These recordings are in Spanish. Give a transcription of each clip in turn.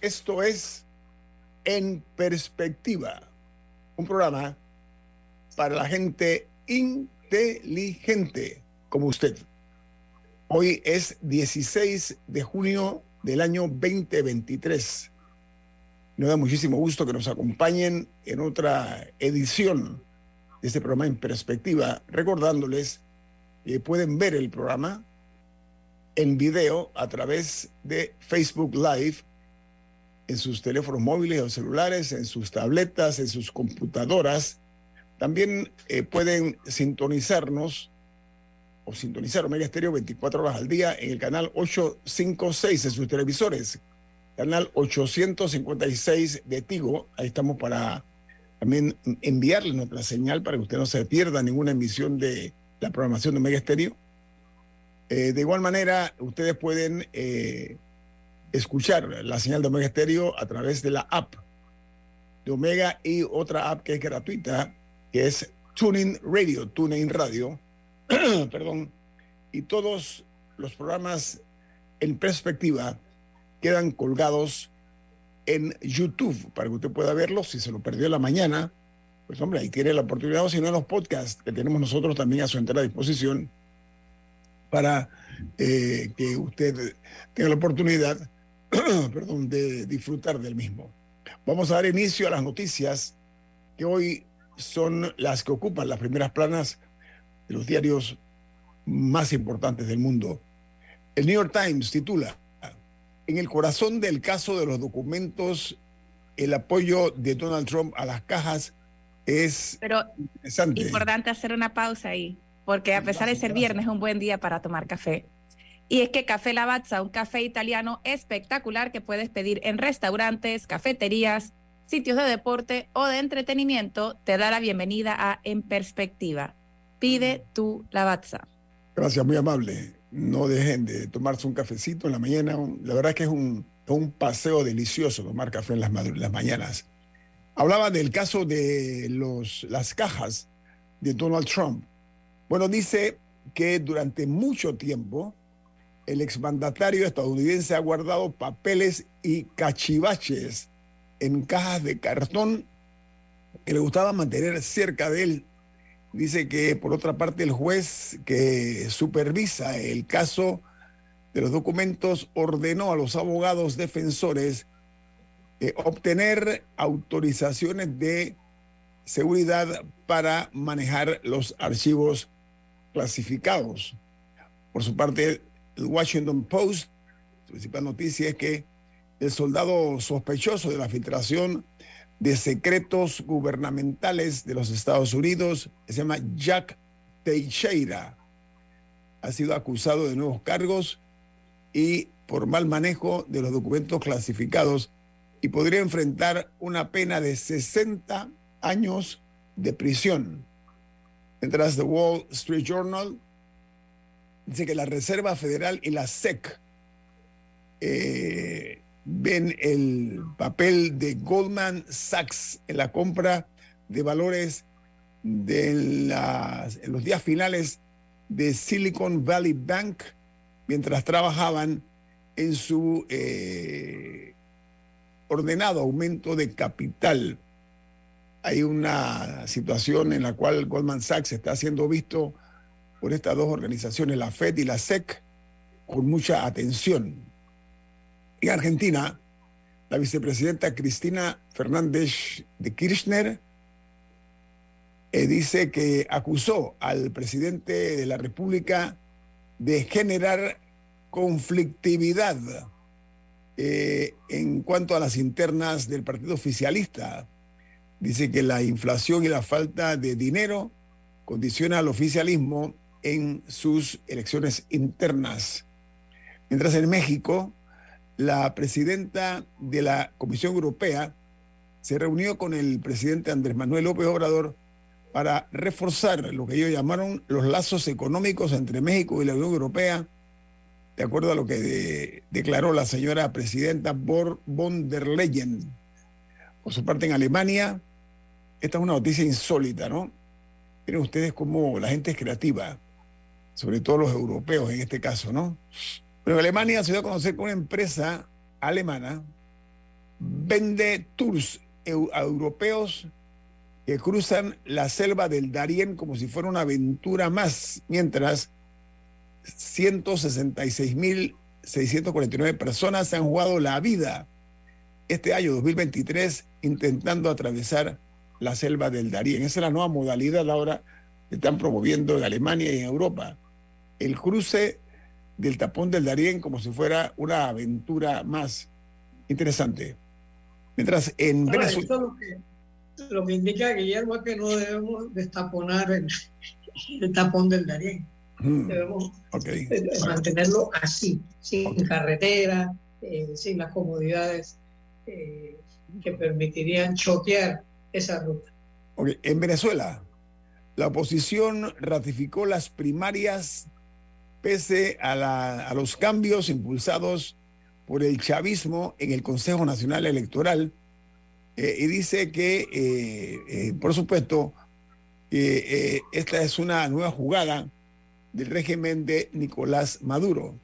Esto es En Perspectiva, un programa para la gente inteligente como usted. Hoy es 16 de junio del año 2023. Nos da muchísimo gusto que nos acompañen en otra edición de este programa En Perspectiva, recordándoles que pueden ver el programa en video a través de Facebook Live en sus teléfonos móviles o celulares, en sus tabletas, en sus computadoras. También eh, pueden sintonizarnos o sintonizar Omega Estéreo 24 horas al día en el canal 856 en sus televisores, canal 856 de Tigo. Ahí estamos para también enviarle nuestra señal para que usted no se pierda ninguna emisión de la programación de Omega Estéreo. Eh, de igual manera, ustedes pueden eh, escuchar la señal de Omega Estéreo a través de la app de Omega y otra app que es gratuita, que es Tuning Radio, Tuning Radio, perdón, y todos los programas en perspectiva quedan colgados en YouTube para que usted pueda verlos. Si se lo perdió en la mañana, pues hombre, ahí tiene la oportunidad, o si no, los podcasts que tenemos nosotros también a su entera disposición para eh, que usted tenga la oportunidad perdón, de disfrutar del mismo. Vamos a dar inicio a las noticias que hoy son las que ocupan las primeras planas de los diarios más importantes del mundo. El New York Times titula, En el corazón del caso de los documentos, el apoyo de Donald Trump a las cajas es Pero interesante. importante hacer una pausa ahí, porque a pesar de ser viernes es un buen día para tomar café. Y es que Café Lavazza, un café italiano espectacular que puedes pedir en restaurantes, cafeterías, sitios de deporte o de entretenimiento, te da la bienvenida a En Perspectiva. Pide tu Lavazza. Gracias, muy amable. No dejen de tomarse un cafecito en la mañana. La verdad que es un, un paseo delicioso tomar café en las, las mañanas. Hablaba del caso de los, las cajas de Donald Trump. Bueno, dice que durante mucho tiempo el exmandatario estadounidense ha guardado papeles y cachivaches en cajas de cartón que le gustaba mantener cerca de él. Dice que, por otra parte, el juez que supervisa el caso de los documentos ordenó a los abogados defensores eh, obtener autorizaciones de seguridad para manejar los archivos clasificados. Por su parte, el Washington Post, su principal noticia es que el soldado sospechoso de la filtración de secretos gubernamentales de los Estados Unidos, se llama Jack Teixeira, ha sido acusado de nuevos cargos y por mal manejo de los documentos clasificados y podría enfrentar una pena de 60 años de prisión. Mientras The Wall Street Journal dice que la Reserva Federal y la SEC eh, ven el papel de Goldman Sachs en la compra de valores de en los días finales de Silicon Valley Bank mientras trabajaban en su eh, ordenado aumento de capital. Hay una situación en la cual Goldman Sachs está siendo visto por estas dos organizaciones, la FED y la SEC, con mucha atención. En Argentina, la vicepresidenta Cristina Fernández de Kirchner eh, dice que acusó al presidente de la República de generar conflictividad eh, en cuanto a las internas del partido oficialista. Dice que la inflación y la falta de dinero condiciona al oficialismo en sus elecciones internas. Mientras en México, la presidenta de la Comisión Europea se reunió con el presidente Andrés Manuel López Obrador para reforzar lo que ellos llamaron los lazos económicos entre México y la Unión Europea, de acuerdo a lo que de- declaró la señora presidenta Bor- von der Leyen. Por su parte, en Alemania, esta es una noticia insólita, ¿no? Miren ustedes cómo la gente es creativa, sobre todo los europeos en este caso, ¿no? Pero Alemania se dio a conocer que una empresa alemana vende tours a europeos que cruzan la selva del Darién como si fuera una aventura más, mientras 166.649 personas se han jugado la vida este año 2023 intentando atravesar la selva del Darién. Esa es la nueva modalidad ahora que están promoviendo en Alemania y en Europa. El cruce del tapón del Darién como si fuera una aventura más interesante. Mientras en Ahora, Venezuela... esto lo que, lo que indica Guillermo es que no debemos destaponar el, el tapón del Darién. Mm, Debemos ok. eh, mantenerlo así, sin Ok. carretera, eh, sin las comodidades eh, que permitirían choquear esa ruta. Ok, En Venezuela, la oposición ratificó las primarias pese a, los cambios impulsados por el chavismo en el Consejo Nacional Electoral eh, y dice que, eh, eh, por supuesto, esta es una nueva jugada del régimen de Nicolás Maduro.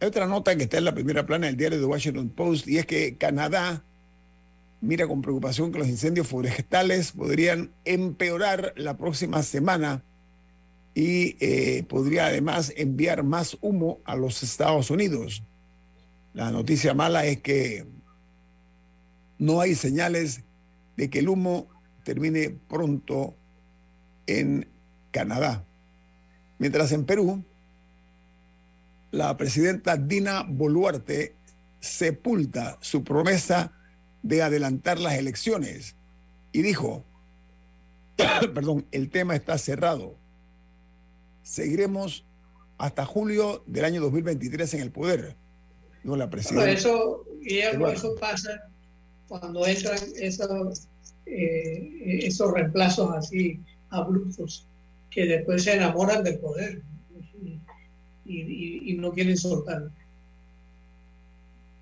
Hay otra nota que está en la primera plana del diario The Washington Post y es que Canadá mira con preocupación que los incendios forestales podrían empeorar la próxima semana y eh, podría además enviar más humo a los Estados Unidos. La noticia mala es que no hay señales de que el humo termine pronto en Canadá. Mientras en Perú, la presidenta Dina Boluarte sepulta su promesa de adelantar las elecciones y dijo, perdón, el tema está cerrado. Seguiremos hasta julio del año 2023 en el poder. Dijo la Pero presidenta. eso, Guillermo, eso pasa cuando entran esos, eh, esos reemplazos así abruptos que después se enamoran del poder y, y- y no quieren soltarlo.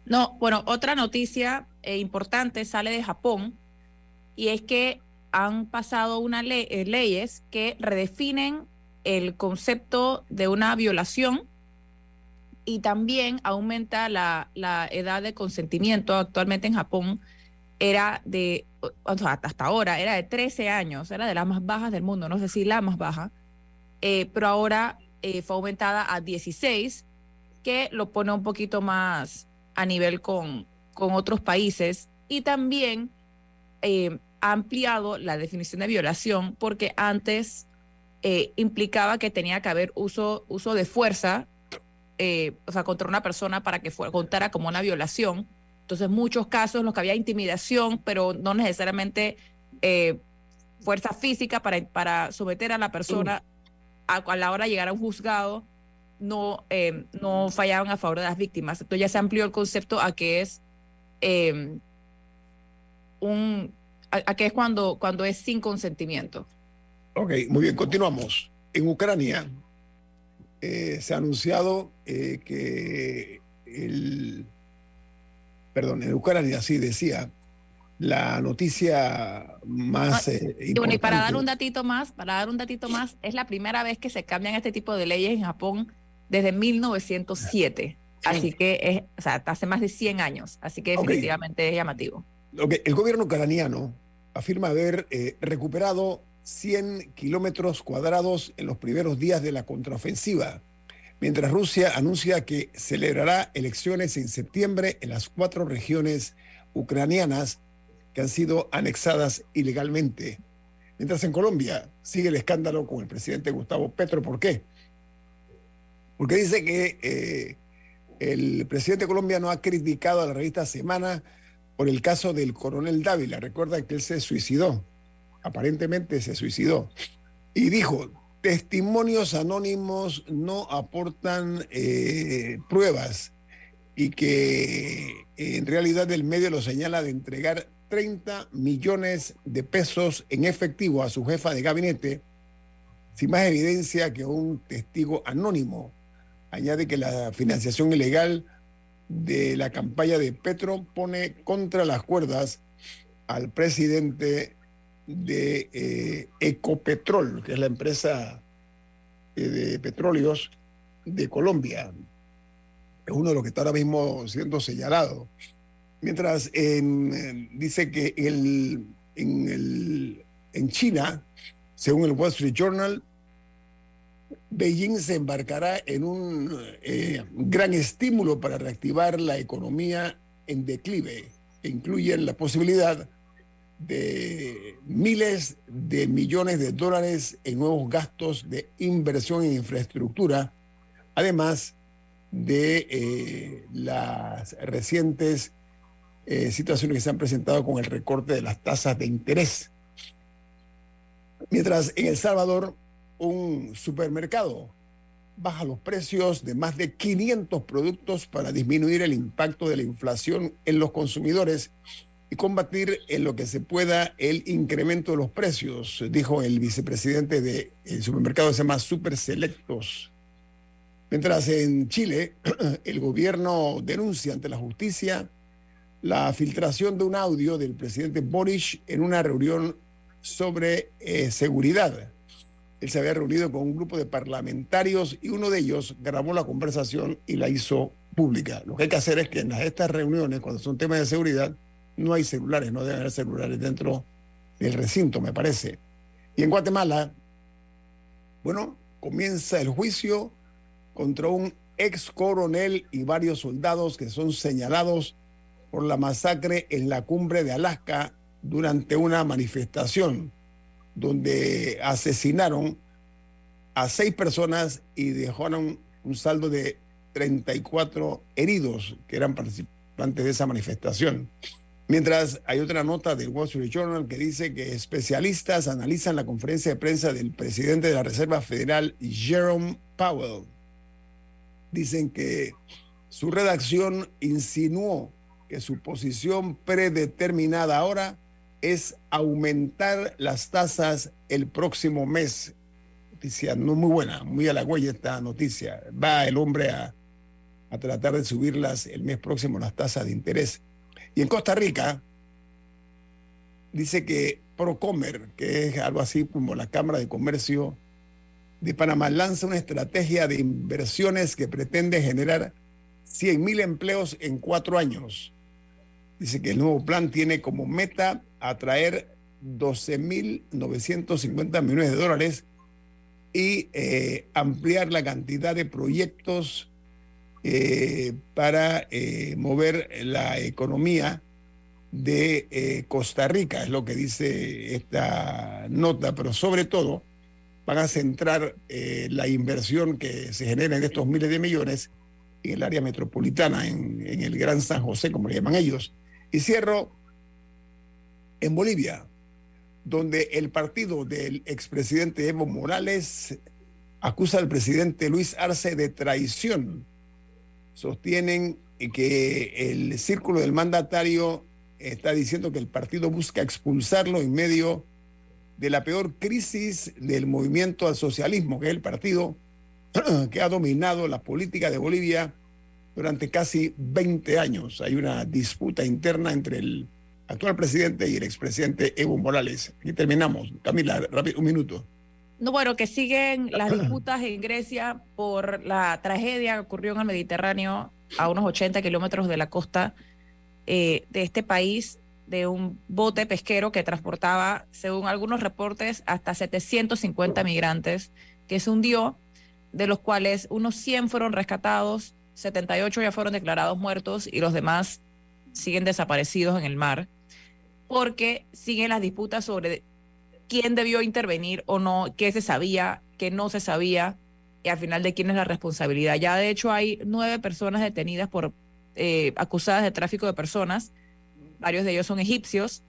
No, bueno, otra noticia eh, importante sale de Japón y es que han pasado unas le- eh, leyes que redefinen el concepto de una violación y también aumenta la, la edad de consentimiento. Actualmente en Japón era de, o hasta ahora era de 13 años, era de las más bajas del mundo, no sé si la más baja, eh, pero ahora eh, fue aumentada a 16, que lo pone un poquito más a nivel con, con otros países y también eh, ha ampliado la definición de violación porque antes eh, implicaba que tenía que haber uso, uso de fuerza, eh, o sea, contra una persona para que fuera, contara como una violación. Entonces, muchos casos en los que había intimidación, pero no necesariamente eh, fuerza física para, para someter a la persona a, a la hora de llegar a un juzgado, no, eh, no fallaban a favor de las víctimas. Entonces ya se amplió el concepto a que es un a, a que es cuando, cuando es sin consentimiento. Ok, muy bien, continuamos. En Ucrania eh, se ha anunciado eh, que el, perdón, en Ucrania sí decía la noticia más eh, Y bueno, y para dar importante. un datito más, para dar un datito más, es la primera vez que se cambian este tipo de leyes en Japón desde 1907. Así que es, o sea, hace más de 100 años. Así que definitivamente es llamativo. Ok, El gobierno ucraniano afirma haber eh, recuperado 100 kilómetros cuadrados en los primeros días de la contraofensiva, mientras Rusia anuncia que celebrará elecciones en septiembre en las cuatro regiones ucranianas que han sido anexadas ilegalmente. Mientras en Colombia sigue el escándalo con el presidente Gustavo Petro. ¿Por qué? Porque dice que eh, el presidente colombiano ha criticado a la revista Semana por el caso del coronel Dávila. Recuerda que él se suicidó, aparentemente se suicidó, y dijo, testimonios anónimos no aportan eh, pruebas y que eh, en realidad el medio lo señala de entregar 30 millones de pesos en efectivo a su jefa de gabinete sin más evidencia que un testigo anónimo. Añade que la financiación ilegal de la campaña de Petro pone contra las cuerdas al presidente de eh, Ecopetrol, que es la empresa eh, de petróleos de Colombia. Es uno de los que está ahora mismo siendo señalado. Mientras en, dice que el- en, el- en China, según el Wall Street Journal, Beijing se embarcará en un eh, gran estímulo para reactivar la economía en declive, que incluyen la posibilidad de miles de millones de dólares en nuevos gastos de inversión en infraestructura, además de eh, las recientes eh, situaciones que se han presentado con el recorte de las tasas de interés. Mientras en El Salvador, un supermercado baja los precios de más de 500 productos para disminuir el impacto de la inflación en los consumidores y combatir en lo que se pueda el incremento de los precios, dijo el vicepresidente del supermercado que se llama Super Selectos. Mientras en Chile, el gobierno denuncia ante la justicia la filtración de un audio del presidente Boric en una reunión sobre eh, seguridad. Él se había reunido con un grupo de parlamentarios y uno de ellos grabó la conversación y la hizo pública. Lo que hay que hacer es que en estas reuniones, cuando son temas de seguridad, no hay celulares, no deben haber celulares dentro del recinto, me parece. Y en Guatemala, bueno, comienza el juicio contra un ex coronel y varios soldados que son señalados por la masacre en la cumbre de Alaska durante una manifestación donde asesinaron a seis personas y dejaron un saldo de 34 heridos que eran participantes de esa manifestación. Mientras hay otra nota del Wall Street Journal que dice que especialistas analizan la conferencia de prensa del presidente de la Reserva Federal, Jerome Powell. Dicen que su redacción insinuó que su posición predeterminada ahora es aumentar las tasas el próximo mes. Noticia no muy buena, muy a la huella esta noticia. Va el hombre a, a tratar de subirlas el mes próximo las tasas de interés. Y en Costa Rica dice que Procomer, que es algo así como la Cámara de Comercio de Panamá, lanza una estrategia de inversiones que pretende generar 100 mil empleos en cuatro años. Dice que el nuevo plan tiene como meta atraer 12.950 millones de dólares y eh, ampliar la cantidad de proyectos eh, para eh, mover la economía de eh, Costa Rica, es lo que dice esta nota, pero sobre todo van a centrar la inversión que se genera en estos miles de millones en el área metropolitana, en, en el Gran San José, como le llaman ellos. Y cierro en Bolivia, donde el partido del expresidente Evo Morales acusa al presidente Luis Arce de traición. Sostienen que el círculo del mandatario está diciendo que el partido busca expulsarlo en medio de la peor crisis del movimiento al socialismo, que es el partido que ha dominado la política de Bolivia durante casi 20 años. Hay una disputa interna entre el actual presidente y el expresidente Evo Morales. Aquí terminamos. Camila, rápido, un minuto. No, bueno, que siguen las disputas en Grecia por la tragedia que ocurrió en el Mediterráneo a unos 80 kilómetros de la costa eh, de este país, de un bote pesquero que transportaba, según algunos reportes, hasta 750 migrantes, que se hundió, de los cuales unos 100 fueron rescatados, 78 ya fueron declarados muertos y los demás siguen desaparecidos en el mar, porque siguen las disputas sobre quién debió intervenir o no, qué se sabía, qué no se sabía, y al final de quién es la responsabilidad. Ya de hecho hay nueve personas detenidas por eh, acusadas de tráfico de personas, varios de ellos son egipcios,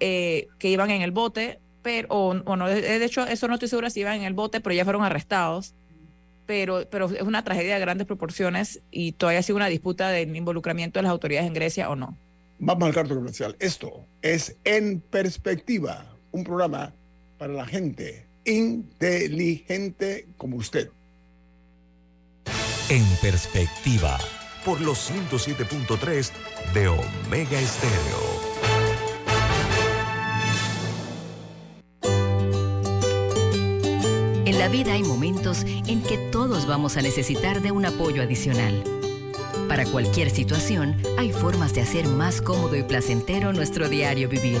eh, que iban en el bote, pero, o, no, de hecho eso no estoy segura si iban en el bote, pero ya fueron arrestados. Pero, pero es una tragedia de grandes proporciones y todavía sigue una disputa del involucramiento de las autoridades en Grecia o no. Vamos al carto comercial. Esto es En Perspectiva, un programa para la gente inteligente como usted. En perspectiva, por los 107.3 de Omega Estéreo. En la vida hay momentos en que todos vamos a necesitar de un apoyo adicional. Para cualquier situación, hay formas de hacer más cómodo y placentero nuestro diario vivir.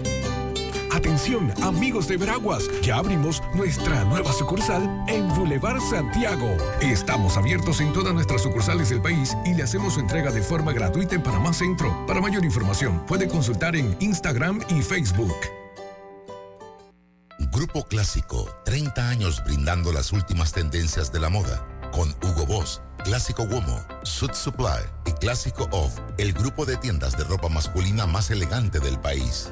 Atención, amigos de Veraguas, ya abrimos nuestra nueva sucursal en Boulevard Santiago. Estamos abiertos en todas nuestras sucursales del país y le hacemos su entrega de forma gratuita en Panamá Centro. Para mayor información, puede consultar en Instagram y Facebook. Grupo Clásico, 30 años brindando las últimas tendencias de la moda. Con Hugo Boss, Clásico Womo, Suit Supply y Clásico Off, el grupo de tiendas de ropa masculina más elegante del país.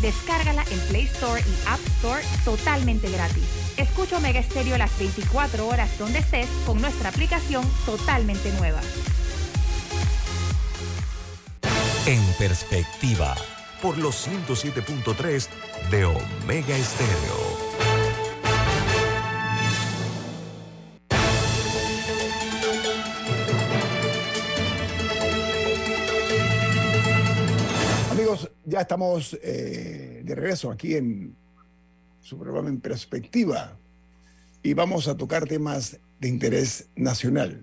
Descárgala en Play Store y App Store totalmente gratis. Escucha Omega Stereo las 24 horas donde estés con nuestra aplicación totalmente nueva. en perspectiva, por los 107.3 de Omega Estéreo. Ya estamos eh, de regreso aquí en su programa En Perspectiva y vamos a tocar temas de interés nacional.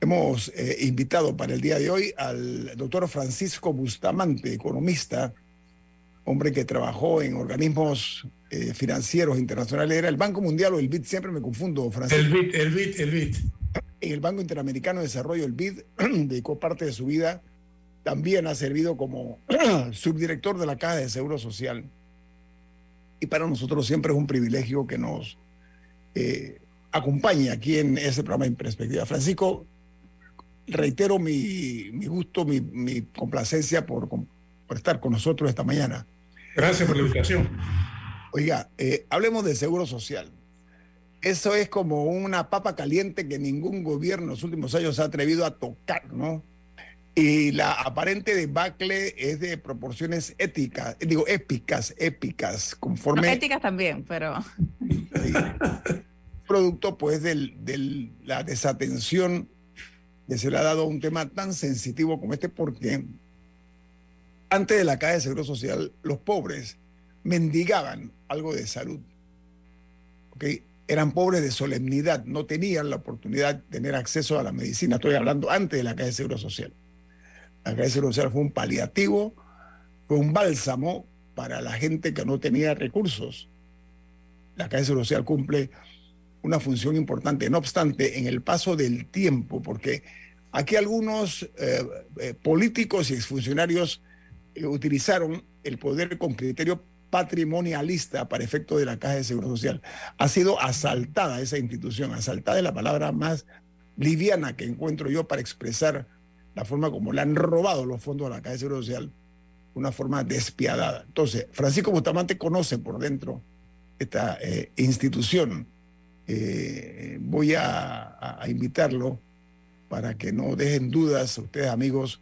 Hemos eh, invitado para el día de hoy al doctor Francisco Bustamante, economista, hombre que trabajó en organismos eh, financieros internacionales. ¿Era el Banco Mundial o el BID? Siempre me confundo, Francisco. El BID, el BID, el BID. En el Banco Interamericano de Desarrollo, el BID, dedicó parte de su vida. También ha servido como subdirector de la Caja de Seguro Social. Y para nosotros siempre es un privilegio que nos eh, acompañe aquí en ese programa en perspectiva. Francisco, reitero mi, mi gusto, mi, mi complacencia por, por, estar con nosotros esta mañana. Gracias por la invitación. Oiga, eh, hablemos de seguro social. Eso es como una papa caliente que ningún gobierno en los últimos años se ha atrevido a tocar, ¿no? Y la aparente debacle es de proporciones éticas, digo, épicas, épicas, conforme... No, éticas también, pero... Sí, producto, pues, de del, la desatención que se le ha dado a un tema tan sensitivo como este, porque antes de la caja de Seguro Social, los pobres mendigaban algo de salud. ¿okay? Eran pobres de solemnidad, no tenían la oportunidad de tener acceso a la medicina. Estoy hablando antes de la caja de Seguro Social. La caja de Social fue un paliativo, fue un bálsamo para la gente que no tenía recursos. La Seguro Social cumple una función importante. No obstante, en el paso del tiempo, porque aquí algunos eh, eh, políticos y exfuncionarios eh, utilizaron el poder con criterio patrimonialista para efecto de la Caja de Seguro Social. Ha sido asaltada esa institución. Asaltada es la palabra más liviana que encuentro yo para expresar la forma como le han robado los fondos a la Caja de Seguro Social, una forma despiadada. Entonces, Francisco Bustamante conoce por dentro esta eh, institución. Eh, voy a, invitarlo para que no dejen dudas ustedes amigos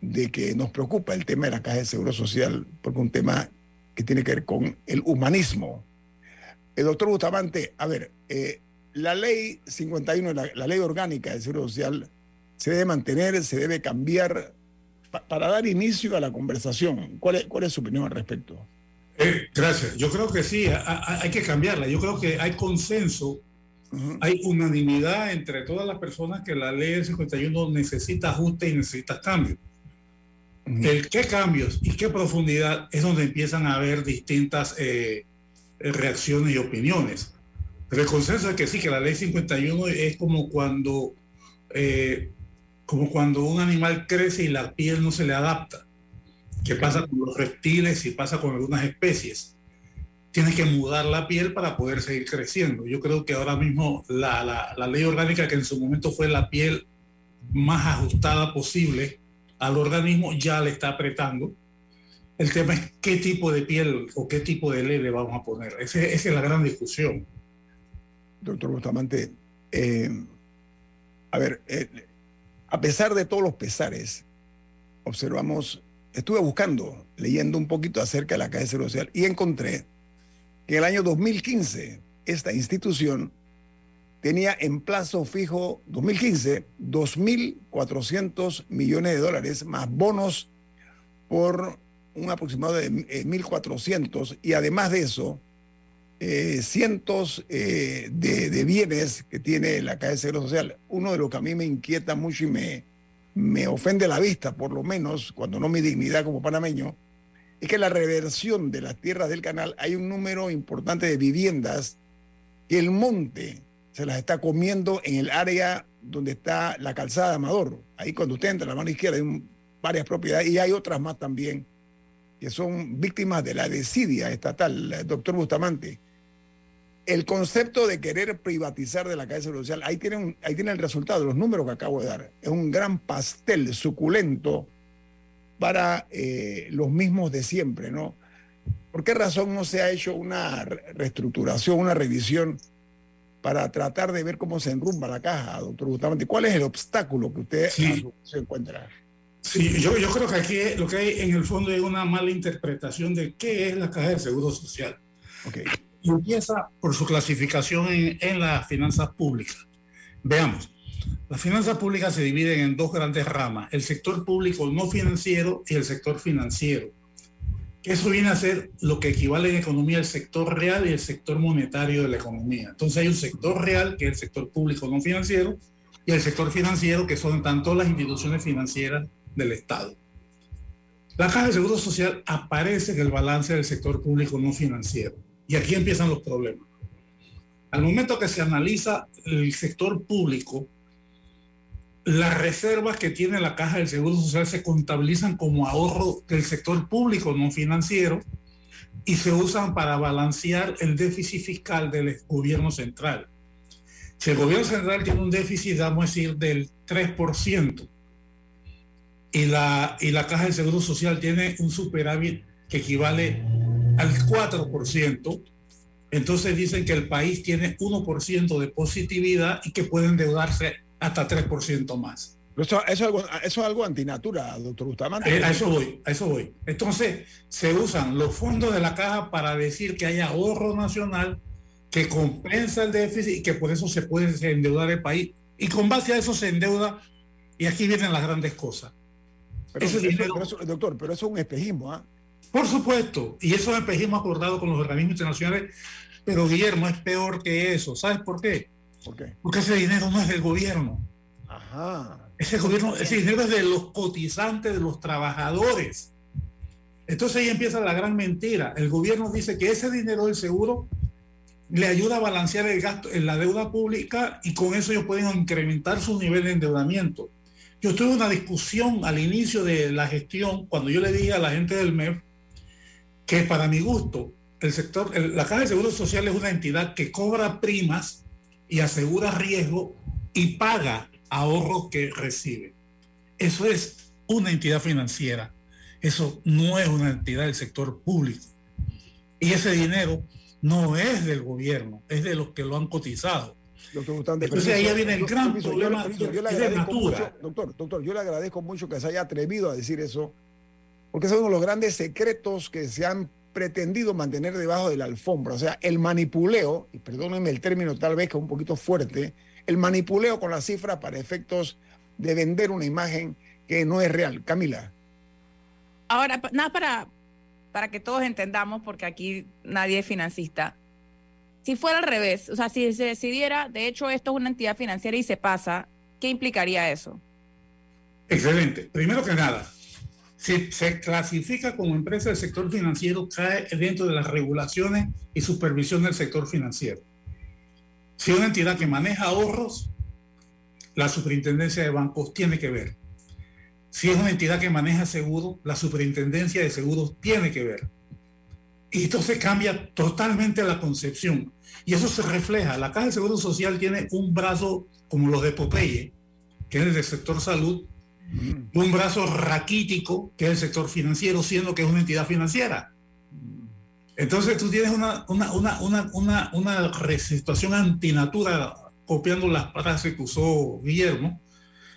de que nos preocupa el tema de la Caja de Seguro Social, porque es un tema que tiene que ver con el humanismo. El doctor Bustamante, a ver, eh, la ley 51, la, la ley orgánica del Seguro Social, se debe mantener, se debe cambiar pa- para dar inicio a la conversación. ¿Cuál es, cuál es su opinión al respecto? Eh, gracias. Yo creo que sí, a- a- hay que cambiarla. Yo creo que hay consenso, hay unanimidad entre todas las personas que la ley del 51 necesita ajuste y necesita cambios. El qué cambios y qué profundidad es donde empiezan a haber distintas eh, reacciones y opiniones. Pero el consenso es que sí, que la ley 51 es como cuando, eh, como cuando un animal crece y la piel no se le adapta. ¿Qué pasa con los reptiles y pasa con algunas especies? Tienes que mudar la piel para poder seguir creciendo. Yo creo que ahora mismo la, la- la ley orgánica, que en su momento fue la piel más ajustada posible al organismo, ya le está apretando. El tema es qué tipo de piel o qué tipo de ley le vamos a poner. Ese- esa es la gran discusión. Doctor Bustamante, eh, a ver, eh, a pesar de todos los pesares, observamos, estuve buscando, leyendo un poquito acerca de la Caja de Seguro Social y encontré que el año 2015 esta institución tenía en plazo fijo 2015 2.400 millones de dólares más bonos por un aproximado de eh, 1.400 y además de eso eh, cientos eh, de, bienes que tiene la Caja de Social. Uno de los que a mí me inquieta mucho y me, me ofende la vista, por lo menos, cuando no mi dignidad como panameño, es que la reversión de las tierras del canal hay un número importante de viviendas que el monte se las está comiendo en el área donde está la calzada de Amador. Ahí cuando usted entra a la mano izquierda hay varias propiedades y hay otras más también que son víctimas de la desidia estatal, doctor Bustamante. El concepto de querer privatizar de la Seguro Social, ahí tiene, un- ahí tiene el resultado, los números que acabo de dar. Es un gran pastel suculento para eh, los mismos de siempre, ¿no? ¿Por qué razón no se ha hecho una re- reestructuración, una revisión para tratar de ver cómo se enrumba la caja, doctor Bustamante? ¿Cuál es el obstáculo que usted Sí. se encuentra? Sí, yo, yo creo que aquí lo que hay en el fondo es una mala interpretación de qué es la caja de seguro social. Y empieza por su clasificación en, en las finanzas públicas. Veamos, las finanzas públicas se dividen en dos grandes ramas, el sector público no financiero y el sector financiero. Eso viene a ser lo que equivale en economía el sector real y el sector monetario de la economía. Entonces hay un sector real, que es el sector público no financiero, y el sector financiero, que son tanto las instituciones financieras del Estado. La Caja de Seguro Social aparece en el balance del sector público no financiero. Y aquí empiezan los problemas. Al momento que se analiza el sector público, las reservas que tiene la Caja del Seguro Social se contabilizan como ahorro del sector público no financiero y se usan para balancear el déficit fiscal del gobierno central. Si el gobierno central tiene un déficit, vamos a decir, del 3%, y la, y la Caja del Seguro Social tiene un superávit que equivale al 4%, entonces dicen que el país tiene 1% de positividad y que puede endeudarse hasta 3% más. Eso, eso, es algo, eso es algo antinatura, doctor Bustamante. Eh, a eso voy, a eso voy. Entonces, se usan los fondos de la caja para decir que hay ahorro nacional que compensa el déficit y que por eso se puede endeudar el país. Y con base a eso se endeuda, y aquí vienen las grandes cosas. Pero Ese dinero- pero eso- doctor, pero eso es un espejismo, ¿ah? Por supuesto, y eso es espejismo acordado con los organismos internacionales, pero Guillermo es peor que eso. ¿Sabes por qué? ¿Por qué? Porque ese dinero no es del gobierno. Ajá. Ese, gobierno, ese dinero es de los cotizantes, de los trabajadores. Entonces ahí empieza la gran mentira. El gobierno dice que ese dinero del seguro le ayuda a balancear el gasto en la deuda pública y con eso ellos pueden incrementar su nivel de endeudamiento. Yo tuve una discusión al inicio de la gestión cuando yo le dije a la gente del MEF que para mi gusto, el sector, la Caja de Seguro Social es una entidad que cobra primas y asegura riesgo y paga ahorros que recibe. Eso es una entidad financiera. Eso no es una entidad del sector público. Y ese dinero no es del gobierno, es de los que lo han cotizado. Doctor Entonces ahí viene el gran permiso, yo- problema permiso, yo le agradezco natura. mucho, doctor, doctor, yo le agradezco mucho que se haya atrevido a decir eso, porque es uno de los grandes secretos que se han pretendido mantener debajo de la alfombra. O sea, el manipuleo, y perdónenme el término tal vez que es un poquito fuerte, el manipuleo con las cifras para efectos de vender una imagen que no es real. Camila. Ahora, nada para, para que todos entendamos, porque aquí nadie es financista. Si fuera al revés, o sea, si se decidiera, de hecho, esto es una entidad financiera y se pasa, ¿qué implicaría eso? Excelente. Primero que nada, si se clasifica como empresa del sector financiero, cae dentro de las regulaciones y supervisión del sector financiero. Si es una entidad que maneja ahorros, la superintendencia de bancos tiene que ver. Si es una entidad que maneja seguros, la superintendencia de seguros tiene que ver. Y entonces cambia totalmente la concepción. Y eso se refleja. La Caja de Seguro Social tiene un brazo como los de Popeye, que es el del sector salud, un brazo raquítico, que es el sector financiero, siendo que es una entidad financiera. Entonces tú tienes una, una, una, una, una, situación antinatura, copiando las frases que usó Guillermo,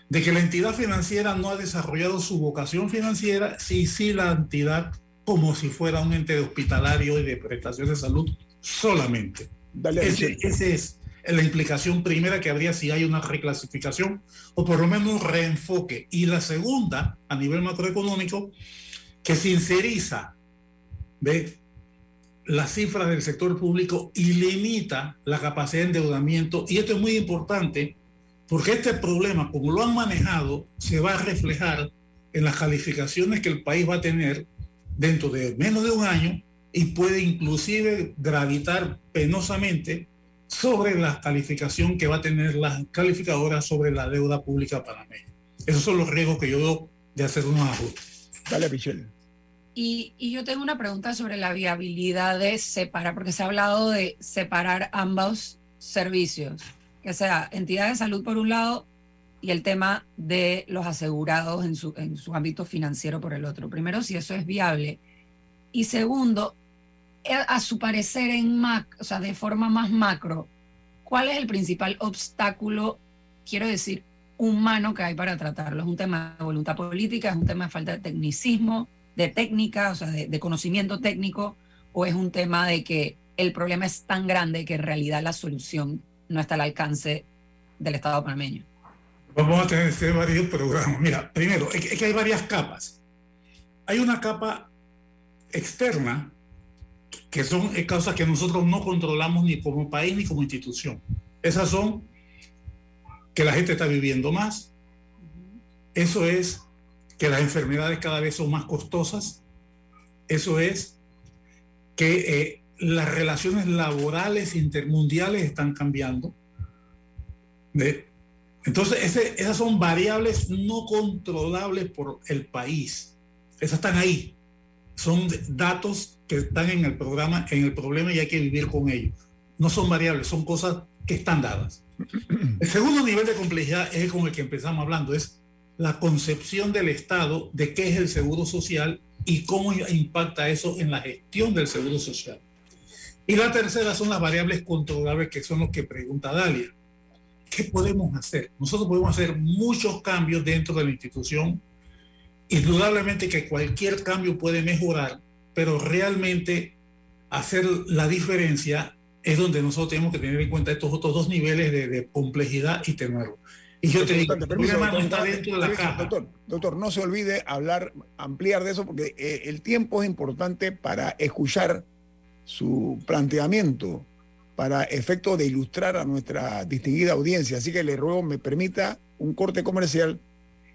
de que la entidad financiera no ha desarrollado su vocación financiera, sí, sí la entidad como si fuera un ente hospitalario y de prestación de salud solamente. Dale, Ese- esa es la implicación primera que habría si hay una reclasificación o por lo menos un reenfoque. Y la segunda, a nivel macroeconómico, que sinceriza las cifras del sector público y limita la capacidad de endeudamiento. Y esto es muy importante porque este problema, como lo han manejado, se va a reflejar en las calificaciones que el país va a tener dentro de menos de un año y puede inclusive gravitar penosamente sobre la calificación que va a tener la calificadora sobre la deuda pública panameña. Esos son los riesgos que yo veo de hacer unos ajustes. Dale, Michelle. Y, y yo tengo una pregunta sobre la viabilidad de separar, porque se ha hablado de separar ambos servicios, que sea entidad de salud por un lado y el tema de los asegurados en su, en su ámbito financiero por el otro. Primero, si eso es viable. Y segundo, eh, a su parecer, en mac, o sea, de forma más macro, ¿cuál es el principal obstáculo, quiero decir, humano que hay para tratarlo? ¿Es un tema de voluntad política? ¿Es un tema de falta de tecnicismo, de técnica, o sea, de, de conocimiento técnico? ¿O es un tema de que el problema es tan grande que en realidad la solución no está al alcance del Estado panameño? Vamos a tener este varios programas. Mira, primero, es que, que hay varias capas. Hay una capa externa que son eh, causas que nosotros no controlamos ni como país ni como institución. Esas son que la gente está viviendo más. Eso es que las enfermedades cada vez son más costosas. Eso es que eh, las relaciones laborales intermundiales están cambiando. ¿Ve? Entonces, ese- esas son variables no controlables por el país. Esas están ahí. Son datos que están en el programa, en el problema y hay que vivir con ellos. No son variables, son cosas que están dadas. El segundo nivel de complejidad es con el que empezamos hablando, es la concepción del Estado de qué es el seguro social y cómo impacta eso en la gestión del seguro social. Y la tercera son las variables controlables que son los que pregunta Dalia. ¿Qué podemos hacer? Nosotros podemos hacer muchos cambios dentro de la institución. Indudablemente que cualquier cambio puede mejorar, pero realmente hacer la diferencia es donde nosotros tenemos que tener en cuenta estos otros dos niveles de, de complejidad y tenor. Y yo te digo, el problema no doctor, está dentro de la caja. Doctor, doctor, no se olvide hablar, ampliar de eso, porque eh, el tiempo es importante para escuchar su planteamiento, para efecto de ilustrar a nuestra distinguida audiencia. Así que le ruego me permita un corte comercial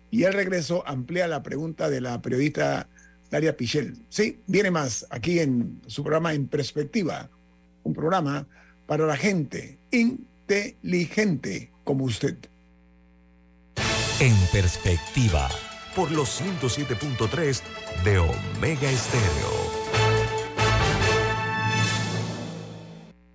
y al regreso amplía la pregunta de la periodista Daria Pichel. Sí, viene más aquí en su programa En Perspectiva, un programa para la gente inteligente como usted. En perspectiva. Por los 107.3 de Omega Estéreo.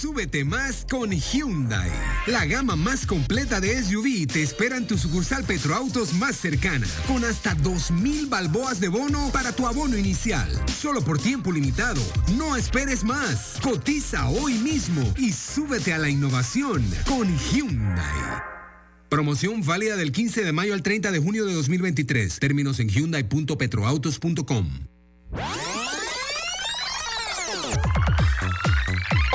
Súbete más con Hyundai. La gama más completa de SUV te espera en tu sucursal Petroautos más cercana, con hasta 2.000 balboas de bono para tu abono inicial. Solo por tiempo limitado. No esperes más. Cotiza hoy mismo y súbete a la innovación con Hyundai. Promoción válida del 15 de mayo al 30 de junio de 2023. Términos en hyundai.petroautos.com.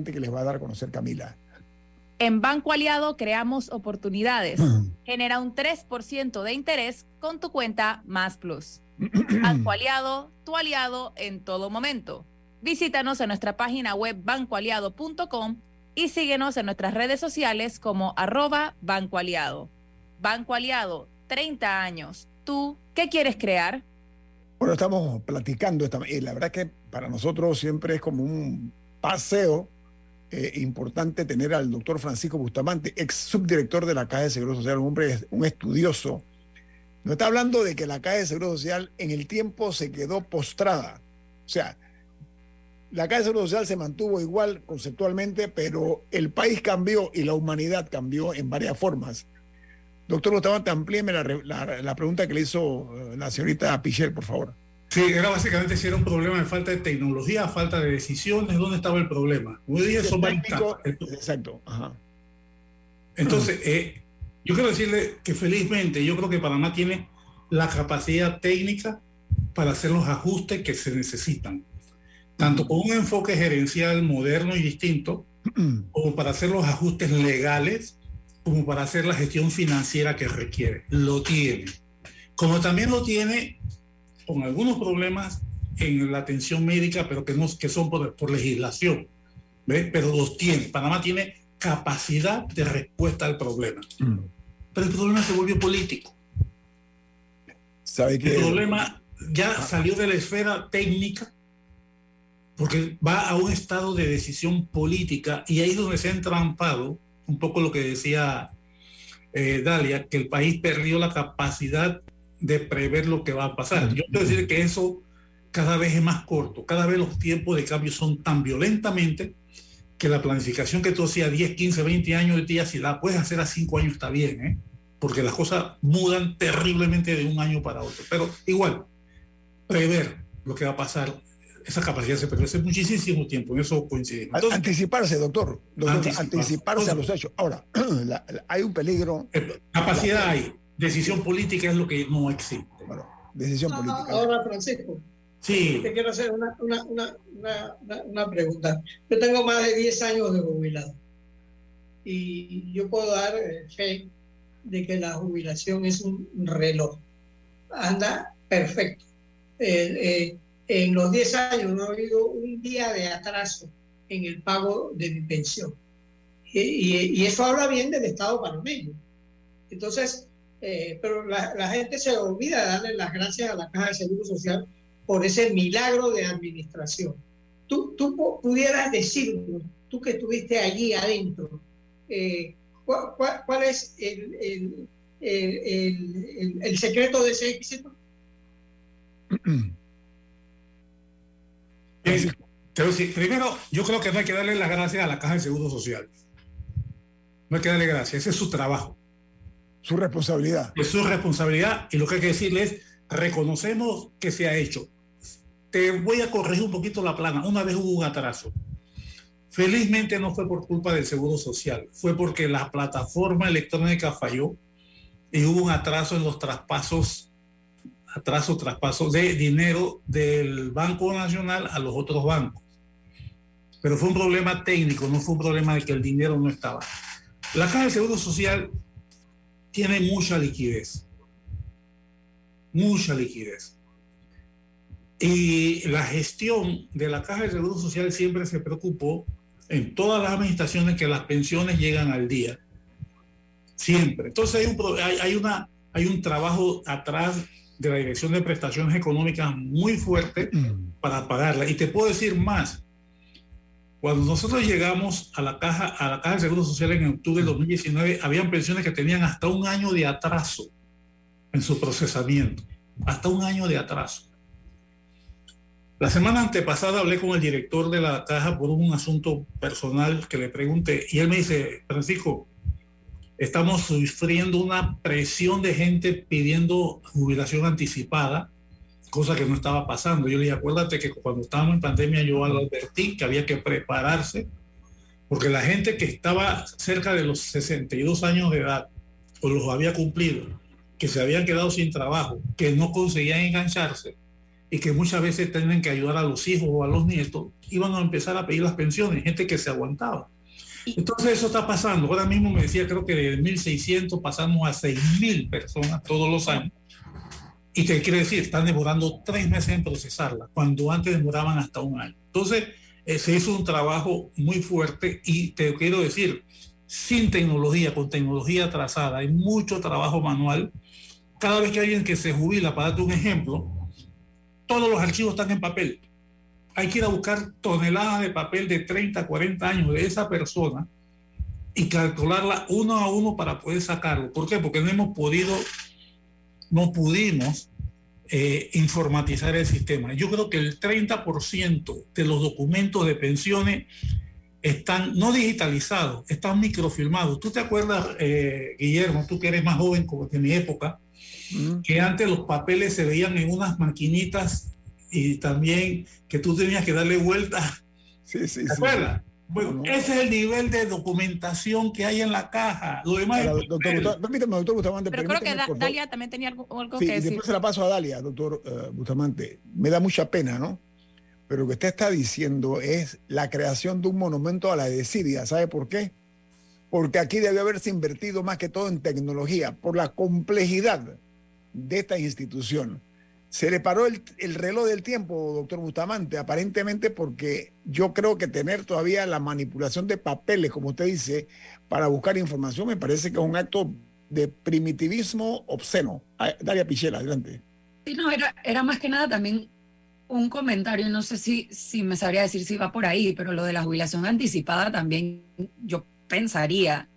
Importante que les va a dar a conocer Camila. En Banco Aliado creamos oportunidades. Genera un 3% de interés con tu cuenta Más Plus. Banco Aliado, tu aliado en todo momento. Visítanos en nuestra página web bancoaliado.com y síguenos en nuestras redes sociales como arroba Banco Aliado. Banco Aliado, 30 años. ¿Tú qué quieres crear? Bueno, estamos platicando esta, y la verdad que para nosotros siempre es como un paseo eh, importante tener al doctor Francisco Bustamante, ex subdirector de la Caja de Seguro Social, un hombre, un estudioso. Nos está hablando de que la Caja de Seguro Social en el tiempo se quedó postrada. O sea, la Caja de Seguro Social se mantuvo igual conceptualmente, pero el país cambió y la humanidad cambió en varias formas. Doctor Bustamante, amplíeme la- la pregunta que le hizo eh, la señorita Pichel, por favor. Sí, era básicamente si era un problema de falta de tecnología, falta de decisiones, ¿dónde estaba el problema? Como dije, son Técnico. Exacto. Ajá. Entonces, eh, yo quiero decirle que felizmente yo creo que Panamá tiene la capacidad técnica para hacer los ajustes que se necesitan, tanto con un enfoque gerencial moderno y distinto, como para hacer los ajustes legales, como para hacer la gestión financiera que requiere. Lo tiene. Como también lo tiene con algunos problemas en la atención médica, pero que, no, que son por, por legislación. ¿ve? Pero los tiene. Panamá tiene capacidad de respuesta al problema. Pero el problema se volvió político. ¿Sabe El problema ya salió de la esfera técnica porque va a un estado de decisión política y ahí es donde se ha entrampado un poco lo que decía eh, Dalia, que el país perdió la capacidad de prever lo que va a pasar. Yo quiero decir que eso cada vez es más corto, cada vez los tiempos de cambio son tan violentamente que la planificación que tú hacías 10, 15, 20 años de día, si la puedes hacer a 5 años está bien, ¿eh? porque las cosas mudan terriblemente de un año para otro. Pero igual, prever lo que va a pasar, esa capacidad se perdió hace muchísimo tiempo, en eso coincidimos. Entonces, anticiparse, doctor. Doctor, Anticiparse. anticiparse a los hechos. Ahora, la- la- hay un peligro. capacidad hay, decisión política es lo que no existe. decisión Ah, Ahora, Francisco, Sí. te quiero hacer una, una, una, una, una- una pregunta. Yo tengo más de 10 años de jubilado y yo puedo dar eh, fe de que la jubilación es un reloj. Anda perfecto. Eh, eh, en los 10 años no ha habido un día de atraso en el pago de mi pensión. Y, y- y eso habla bien del Estado panameño. Entonces, eh, pero la, gente se olvida de darle las gracias a la Caja de Seguro Social por ese milagro de administración. Tú, tú pu- pudieras decirnos, tú que estuviste allí adentro, eh, ¿cuál, es el, secreto de ese éxito? Decir, primero, yo creo que no hay que darle las gracias a la Caja de Seguro Social. No hay que darle gracias, ese es su trabajo. Su responsabilidad. Es su responsabilidad y lo que hay que decirle es reconocemos que se ha hecho. Te voy a corregir un poquito la plana. Una vez hubo un atraso. Felizmente no fue por culpa del Seguro Social, fue porque la plataforma electrónica falló y hubo un atraso en los traspasos, atraso, traspaso de dinero del Banco Nacional a los otros bancos. Pero fue un problema técnico, no fue un problema de que el dinero no estaba. La Caja de Seguro Social tiene mucha liquidez, mucha liquidez. Y la gestión de la Caja de Seguro Social siempre se preocupó en todas las administraciones que las pensiones llegan al día. Siempre. Entonces hay un, hay, hay, una, hay un trabajo atrás de la Dirección de Prestaciones Económicas muy fuerte para pagarla. Y te puedo decir más. Cuando nosotros llegamos a la caja, a la caja de Seguro Social en octubre de 2019, habían pensiones que tenían hasta un año de atraso en su procesamiento. Hasta un año de atraso. La semana antepasada hablé con el director de la caja por un asunto personal que le pregunté y él me dice, Francisco, estamos sufriendo una presión de gente pidiendo jubilación anticipada, cosa que no estaba pasando. Yo le dije, acuérdate que cuando estábamos en pandemia yo advertí que había que prepararse, porque la gente que estaba cerca de los 62 años de edad o los había cumplido, que se habían quedado sin trabajo, que no conseguían engancharse, y que muchas veces tienen que ayudar a los hijos o a los nietos, iban a empezar a pedir las pensiones, gente que se aguantaba. Entonces eso está pasando. Ahora mismo me decía, creo que de 1.600 pasamos a 6.000 personas todos los años. Y te quiere decir, están demorando tres meses en procesarla, cuando antes demoraban hasta un año. Entonces eh, se hizo un trabajo muy fuerte y te quiero decir, sin tecnología, con tecnología atrasada, hay mucho trabajo manual. Cada vez que alguien que se jubila, para darte un ejemplo, todos los archivos están en papel. Hay que ir a buscar toneladas de papel de 30, 40 años de esa persona y calcularla uno a uno para poder sacarlo. ¿Por qué? Porque no hemos podido, no pudimos eh, informatizar el sistema. Yo creo que el 30% de los documentos de pensiones están no digitalizados, están microfilmados. ¿Tú te acuerdas, eh, Guillermo, tú que eres más joven como de mi época, que antes los papeles se veían en unas maquinitas y también que tú tenías que darle vuelta. Sí, sí, ¿Te acuerdas? Bueno, ese es el nivel de documentación que hay en la caja. Lo demás Ahora, es doctor, doctor, permítame, doctor Bustamante. Pero creo que Da-. Dalia también tenía algo, algo Sí, que y decir. después se la paso a Dalia, doctor eh, Bustamante. Me da mucha pena, ¿no? Pero lo que usted está diciendo es la creación de un monumento a la desidia. ¿Sabe por qué? Porque aquí debe haberse invertido más que todo en tecnología, por la complejidad de esta institución. Se le paró el, el reloj del tiempo, doctor Bustamante, aparentemente porque yo creo que tener todavía la manipulación de papeles, como usted dice, para buscar información, me parece que es un acto de primitivismo obsceno. Ah, Dalia Pichela, adelante. Sí, no, era, era más que nada también un comentario, no sé si, si me sabría decir si va por ahí, pero lo de la jubilación anticipada también yo pensaría,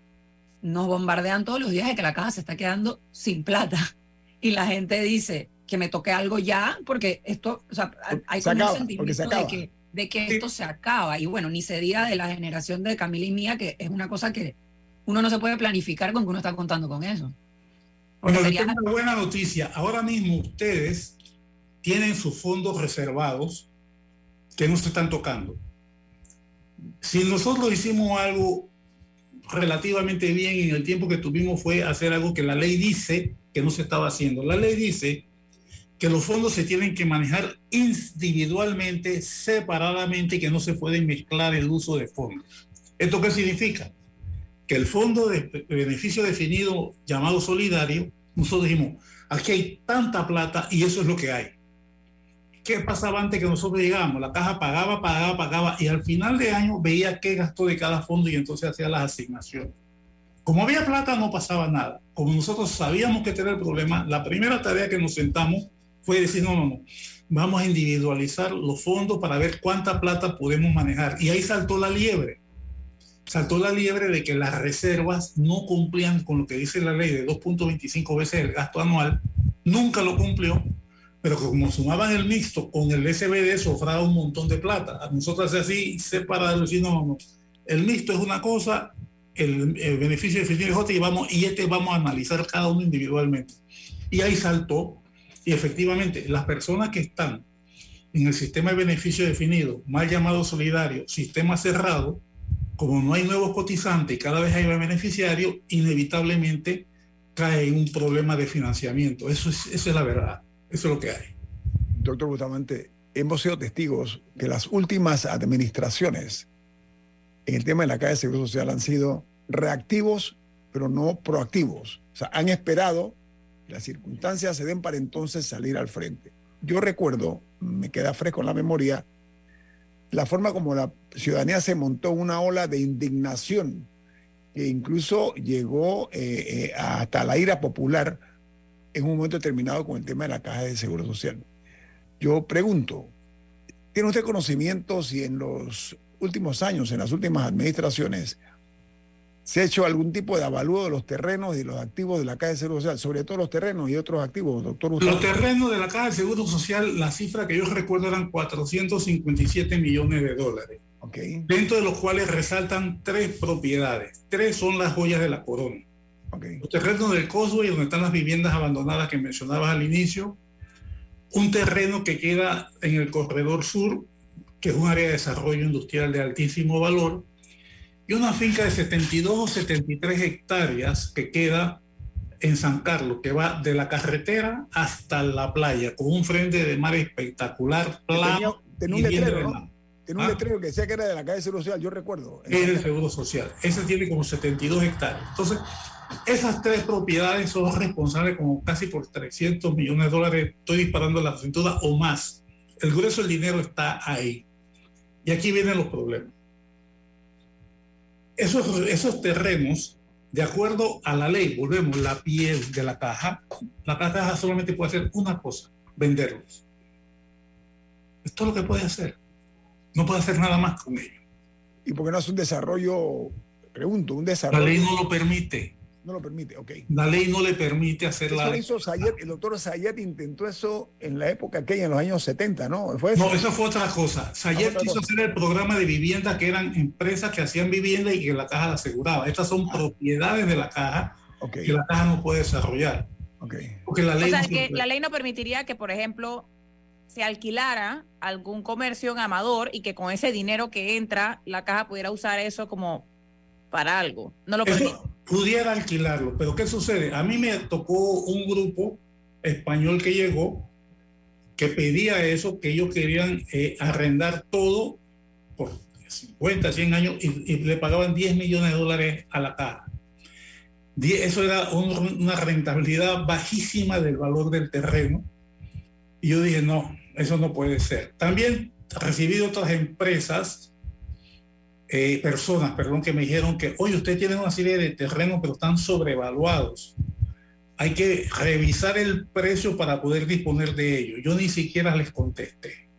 nos bombardean todos los días de que la caja se está quedando sin plata y la gente dice que me toque algo ya porque esto, o sea, hay Se como acaba, un se sentimiento de que, de que esto se acaba y bueno, ni se diga de la generación de Camila y mía que es una cosa que uno no se puede planificar con que uno está contando con eso. Porque Bueno, sería- tengo una buena noticia. Ahora mismo ustedes tienen sus fondos reservados que no se están tocando. Si nosotros hicimos algo relativamente bien en el tiempo que tuvimos fue hacer algo que la ley dice que no se estaba haciendo. La ley dice que los fondos se tienen que manejar individualmente, separadamente, y que no se puede mezclar el uso de fondos. ¿Esto qué significa? Que el fondo de beneficio definido llamado solidario, nosotros dijimos, aquí hay tanta plata y eso es lo que hay. ¿Qué pasaba antes que nosotros llegamos? La caja pagaba, pagaba, pagaba y al final de año veía qué gastó de cada fondo y entonces hacía las asignaciones. Como había plata no pasaba nada. Como nosotros sabíamos que este era el problema, la primera tarea que nos sentamos fue decir, no, no, no, vamos a individualizar los fondos para ver cuánta plata podemos manejar. Y ahí saltó la liebre. Saltó la liebre de que las reservas no cumplían con lo que dice la ley de 2.25 veces el gasto anual. Nunca lo cumplió, pero que como sumaban el mixto con el SBD, sobraba un montón de plata. A nosotros así, separado, decir, no, no. El mixto es una cosa, el, el beneficio otra y, vamos, y este vamos a analizar cada uno individualmente. Y ahí saltó Y efectivamente, las personas que están en el sistema de beneficio definido, mal llamado solidario, sistema cerrado, como no hay nuevos cotizantes y cada vez hay más beneficiarios, inevitablemente cae un problema de financiamiento. Eso es, es la verdad. Eso es lo que hay. Doctor Bustamante, hemos sido testigos que las últimas administraciones en el tema de la calle de Seguro Social han sido reactivos, pero no proactivos. O sea, han esperado las circunstancias se den para entonces salir al frente. Yo recuerdo, me queda fresco en la memoria, la forma como la ciudadanía se montó una ola de indignación que incluso llegó eh, eh, hasta la ira popular en un momento determinado con el tema de la caja de seguro social. Yo pregunto, ¿tiene usted conocimiento si en los últimos años, en las últimas administraciones, se ha hecho algún tipo de avalúo de los terrenos y los activos de la Caja de Seguro Social, sobre todo los terrenos y otros activos, doctor? Los terrenos de la Caja de Seguro Social, la cifra que yo recuerdo eran 457 millones de dólares. Okay. Dentro de los cuales resaltan tres propiedades. Tres son las joyas de la corona. Okay. Los terrenos del Cosway, donde están las viviendas abandonadas que mencionabas al inicio. Un terreno que queda en el corredor sur, que es un área de desarrollo industrial de altísimo valor y una finca de 72 o 73 hectáreas que queda en San Carlos, que va de la carretera hasta la playa, con un frente de mar espectacular, plano. Tenía, un letrero, ¿no? Tenía un ¿Ah? letrero que decía que era de la calle Seguro Social, yo recuerdo. Es el Seguro Social. Ese tiene como 72 hectáreas. Entonces, esas tres propiedades son responsables como casi por 300 millones de dólares. Estoy disparando la cintura o más. El grueso del dinero está ahí. Y aquí vienen los problemas esos, esos terrenos, de acuerdo a la ley, volvemos, la piel de la caja, la caja solamente puede hacer una cosa, venderlos. Es todo lo que puede hacer. No puede hacer nada más con ellos. ¿Y por qué no hace un desarrollo? Pregunto, un desarrollo. La ley no lo permite. No lo permite, ok. La ley no le permite hacer la... Hizo Sayet, el doctor Sayet intentó eso en la época aquella, en los años 70, ¿no? ¿Fue eso? No, eso fue otra cosa. Sayet quiso hacer el programa de vivienda que eran empresas que hacían vivienda y que la caja la aseguraba. Estas son ah. propiedades de la caja okay. que la caja no puede desarrollar. Okay. Porque la ley o sea, no que la ley no permitiría que, por ejemplo, se alquilara algún comercio en Amador y que con ese dinero que entra, la caja pudiera usar eso como para algo. No lo permite. Pudiera alquilarlo, pero ¿qué sucede? A mí me tocó un grupo español que llegó que pedía eso, que ellos querían eh, arrendar todo por 50, 100 años y, y, le pagaban 10 millones de dólares a la caja. Eso era un, una rentabilidad bajísima del valor del terreno. Y yo dije, no, eso no puede ser. También recibí otras empresas eh, personas, perdón, que me dijeron que, oye, usted tiene una serie de terrenos, pero están sobrevaluados. Hay que revisar el precio para poder disponer de ellos. Yo ni siquiera les contesté.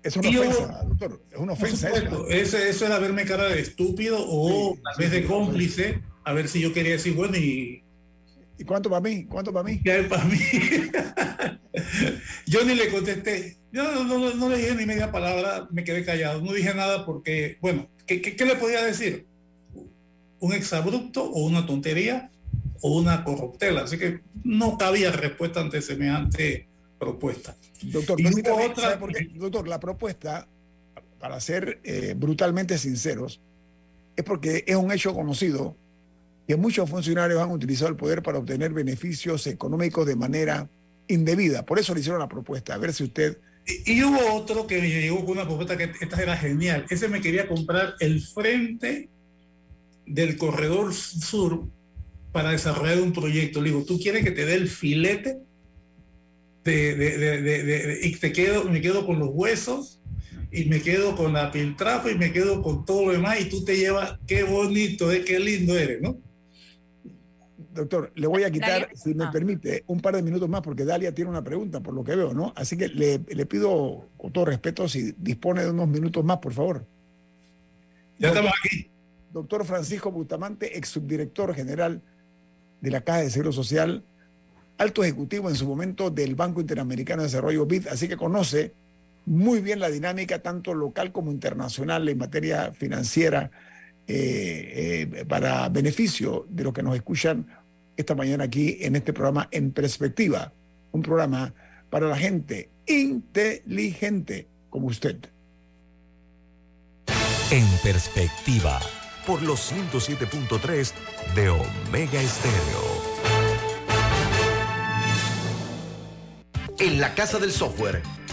Es una ofensa, doctor. Es una ofensa. Eso, Ese, eso era verme cara de estúpido o sí, tal vez sí, de cómplice, a ver si yo quería decir, bueno, y. ¿Y cuánto para mí? ¿Cuánto para mí? ¿Qué hay para mí? yo ni le contesté. Yo no, no, no, le dije ni media palabra, me quedé callado. No dije nada porque, bueno, ¿qué, qué, qué le podía decir? ¿Un exabrupto o una tontería o una corruptela? Así que no cabía respuesta ante semejante propuesta. Doctor. Doctor, la propuesta, para ser eh, brutalmente sinceros, es porque es un hecho conocido que muchos funcionarios han utilizado el poder para obtener beneficios económicos de manera indebida. Por eso le hicieron la propuesta, a ver si usted... Y, hubo otro que me llegó con una propuesta que esta era genial. Ese me quería comprar el frente del corredor sur para desarrollar un proyecto. Le digo, ¿tú quieres que te dé el filete? De- de- de- y te quedo, me quedo con los huesos y me quedo con la piltrafa y me quedo con todo lo demás y tú te llevas, qué bonito, eh, qué lindo eres, ¿no? Doctor, le voy a quitar, Dalia- si me ah. permite, un par de minutos más, porque Dalia tiene una pregunta, por lo que veo, ¿no? Así que le, le pido, con todo respeto, si dispone de unos minutos más, por favor. Ya estamos aquí. Doctor Francisco Bustamante, ex subdirector general de la Caja de Seguro Social, alto ejecutivo en su momento del Banco Interamericano de Desarrollo BID, así que conoce muy bien la dinámica tanto local como internacional en materia financiera eh, eh, para beneficio de los que nos escuchan esta mañana aquí en este programa En Perspectiva. un programa para la gente inteligente como usted. En perspectiva, por los 107.3 de Omega Estéreo. En la Casa del Software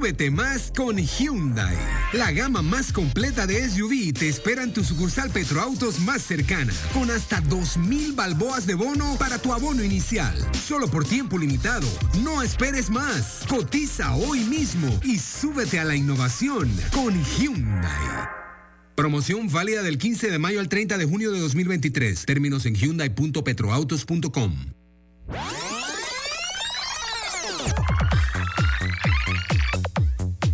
Súbete más con Hyundai. La gama más completa de SUV te espera en tu sucursal Petroautos más cercana, con hasta 2.000 balboas de bono para tu abono inicial. Solo por tiempo limitado. No esperes más. Cotiza hoy mismo y súbete a la innovación con Hyundai. Promoción válida del 15 de mayo al 30 de junio de 2023. Términos en hyundai.petroautos.com.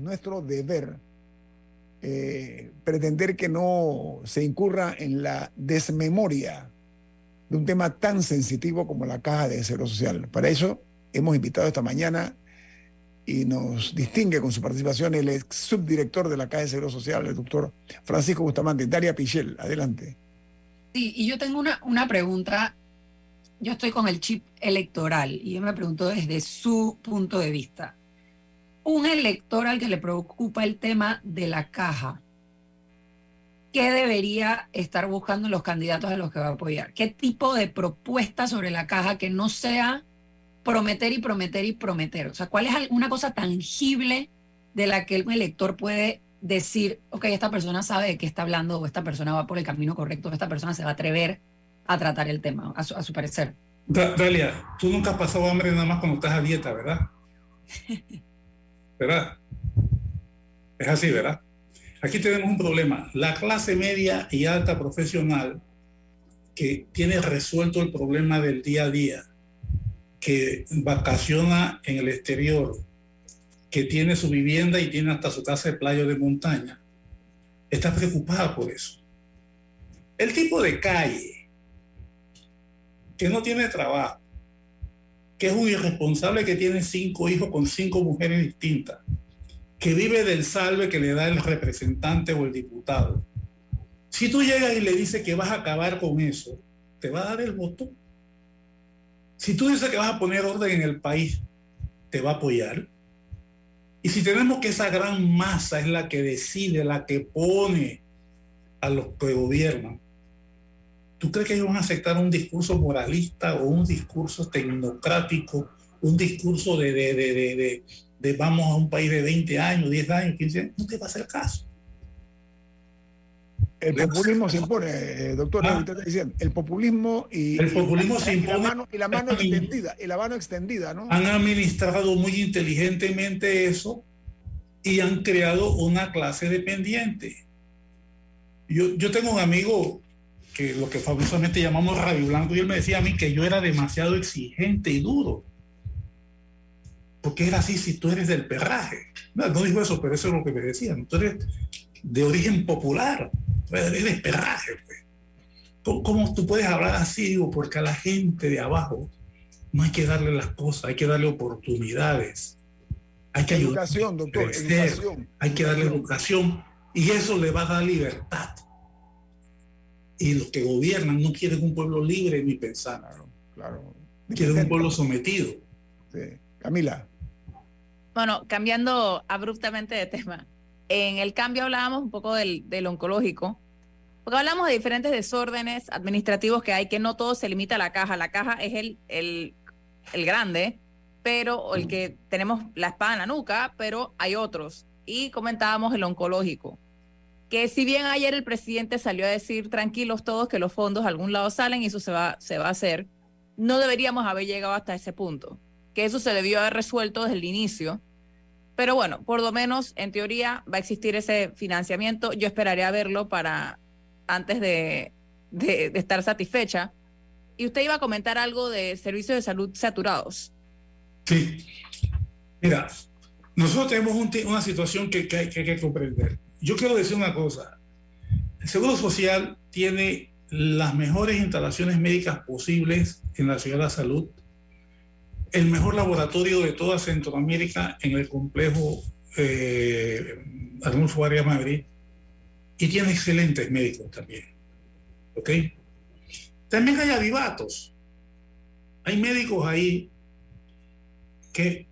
Nuestro deber eh, pretender que no se incurra en la desmemoria de un tema tan sensitivo como la caja de seguro social. Para eso hemos invitado esta mañana y nos distingue con su participación el ex subdirector de la caja de seguro social, el doctor Francisco Bustamante. Daria Pichel, adelante. Sí, y yo tengo una, una pregunta. Yo estoy con el chip electoral y yo me pregunto desde su punto de vista. Un elector al que le preocupa el tema de la caja, ¿qué debería estar buscando los candidatos a los que va a apoyar? ¿Qué tipo de propuesta sobre la caja que no sea prometer y prometer y prometer? O sea, ¿cuál es una cosa tangible de la que el elector puede decir, ok, esta persona sabe de qué está hablando, o esta persona va por el camino correcto, o esta persona se va a atrever a tratar el tema, a su, a su parecer? Da- Dalia, tú nunca has pasado hambre nada más cuando estás a dieta, ¿verdad? ¿Verdad? Es así, ¿verdad? Aquí tenemos un problema. La clase media y alta profesional que tiene resuelto el problema del día a día, que vacaciona en el exterior, que tiene su vivienda y tiene hasta su casa de playa de montaña, está preocupada por eso. El tipo de calle que no tiene trabajo, que es un irresponsable que tiene cinco hijos con cinco mujeres distintas, que vive del salve que le da el representante o el diputado. Si tú llegas y le dices que vas a acabar con eso, te va a dar el voto. Si tú dices que vas a poner orden en el país, te va a apoyar. Y si tenemos que esa gran masa es la que decide, la que pone a los que gobiernan, ¿tú crees que ellos van a aceptar un discurso moralista o un discurso tecnocrático, un discurso de, de, de, de, vamos a un país de 20 años, 10 años, 15 años? No te va a hacer caso. El populismo se impone, eh, doctor, que usted está diciendo. El populismo y, Ah. El populismo y- se y la impone. mano, y la mano extendida, y la mano extendida, ¿no? Han administrado muy inteligentemente eso y han creado una clase dependiente. Yo, yo tengo un amigo que lo que famosamente llamamos Radio Blanco y él me decía a mí que yo era demasiado exigente y duro. Porque era así si tú eres del perraje. No, no dijo eso, pero eso es lo que me decían. Tú eres de origen popular, eres perraje. pues. ¿Cómo, cómo tú puedes hablar así? Digo, porque a la gente de abajo no hay que darle las cosas, hay que darle oportunidades. Hay que ayudar. Educación, doctor, crecer, educación. Hay que darle educación y eso le va a dar libertad. Y los que gobiernan no quieren un pueblo libre ni pensar. Claro. Quieren un pueblo sometido. Camila. Bueno, cambiando abruptamente de tema. En el cambio hablábamos un poco del, del oncológico, porque hablamos de diferentes desórdenes administrativos que hay, que no todo se limita a la caja. La caja es el, el, el grande, pero el que tenemos la espada en la nuca, pero hay otros. Y comentábamos el oncológico, que si bien ayer el presidente salió a decir tranquilos todos que los fondos a algún lado salen y eso se va, se va a hacer, no deberíamos haber llegado hasta ese punto, que eso se debió haber resuelto desde el inicio. Pero bueno, por lo menos en teoría va a existir ese financiamiento. Yo esperaría verlo para antes de, de, estar satisfecha. Y usted iba a comentar algo de servicios de salud saturados. Sí. Mira, nosotros tenemos un una situación que, que hay que comprender. Yo quiero decir una cosa. El Seguro Social tiene las mejores instalaciones médicas posibles en la ciudad de la salud, el mejor laboratorio de toda Centroamérica en el complejo eh, Arnulfo Arias Madrid y tiene excelentes médicos también. ¿Ok? También hay avivatos. Hay médicos ahí que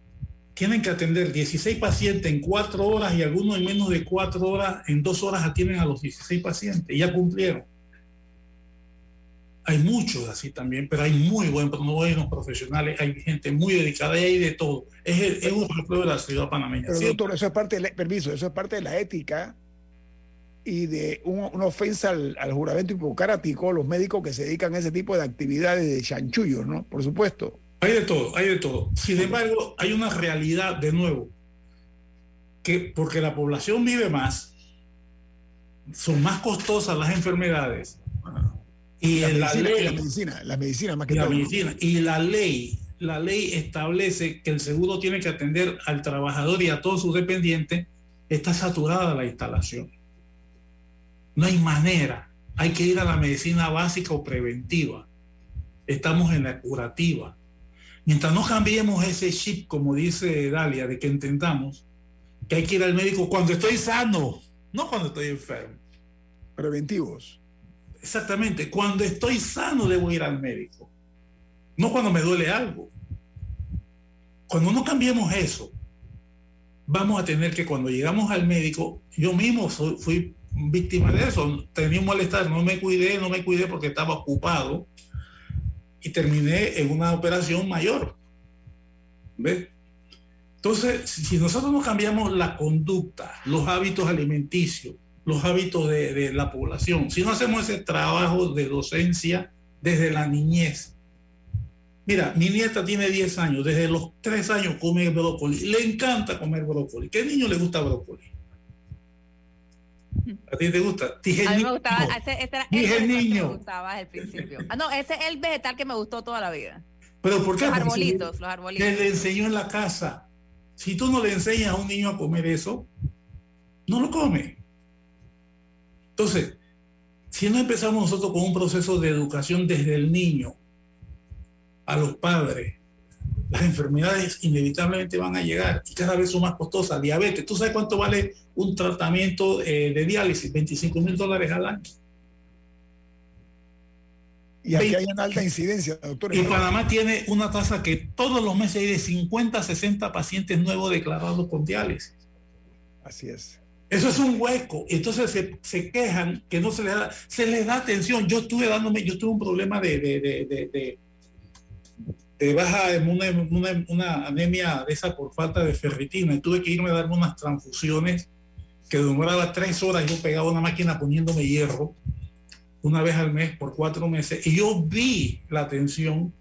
tienen que atender 16 pacientes en 4 horas y algunos en menos de 4 horas, en 2 horas atienden a los 16 pacientes y ya cumplieron. Hay muchos así también, pero hay muy buenos, buenos profesionales, hay gente muy dedicada y hay de todo. Es, el- es un reflejo de la ciudad panameña. Pero Sí, doctor, eso es parte, de la- permiso, eso es parte de la ética y de un- una ofensa al, al juramento hipocrático, los médicos que se dedican a ese tipo de actividades de chanchullos, ¿no? Por supuesto. Hay de todo, hay de todo. Sin embargo, hay una realidad de nuevo, que porque la población vive más, son más costosas las enfermedades. Y la, en medicina, ley, la medicina, la medicina más que la todo. medicina, y la ley, la ley establece que el seguro tiene que atender al trabajador y a todos sus dependientes, está saturada la instalación. No hay manera. Hay que ir a la medicina básica o preventiva. Estamos en la curativa. Mientras no cambiemos ese chip, como dice Dalia, de que entendamos que hay que ir al médico cuando estoy sano, no cuando estoy enfermo. Preventivos. Exactamente, cuando estoy sano debo ir al médico, no cuando me duele algo. Cuando no cambiemos eso, vamos a tener que cuando llegamos al médico, yo mismo soy- fui víctima de eso, tenía un malestar, no me cuidé, no me cuidé porque estaba ocupado y terminé en una operación mayor. ¿Ves? Entonces, si nosotros no cambiamos la conducta, los hábitos alimenticios, los hábitos de, de la población, si no hacemos ese trabajo de docencia desde la niñez. Mira, mi nieta tiene 10 años, desde los 3 años come brócoli, le encanta comer brócoli. ¿Qué niño le gusta brócoli? ¿A ti te gusta? Dije A mí me niño. gustaba, ese, ese era Dije ese era el que niño. me gustaba desde el principio. Ah, no, ese es el vegetal que me gustó toda la vida. ¿Pero por qué? Los Porque arbolitos, los arbolitos. Le, le enseñó en la casa. Si tú no le enseñas a un niño a comer eso, no lo come. Entonces, si no empezamos nosotros con un proceso de educación desde el niño a los padres, las enfermedades inevitablemente van a llegar y cada vez son más costosas. Diabetes, ¿tú sabes cuánto vale un tratamiento eh, de diálisis? 25 mil dólares al año. Y aquí hay una alta incidencia, doctor. Y Panamá tiene una tasa que todos los meses hay de 50 a 60 pacientes nuevos declarados con diálisis. Así es. Eso es un hueco. Entonces se, se quejan que no se les da, se les da atención. Yo estuve dándome, yo tuve un problema de, de, de, de, de baja, una, una, anemia de esa por falta de ferritina. Y tuve que irme a darme unas transfusiones que demoraba tres horas. Yo pegaba una máquina poniéndome hierro una vez al mes por cuatro meses. Y yo vi la atención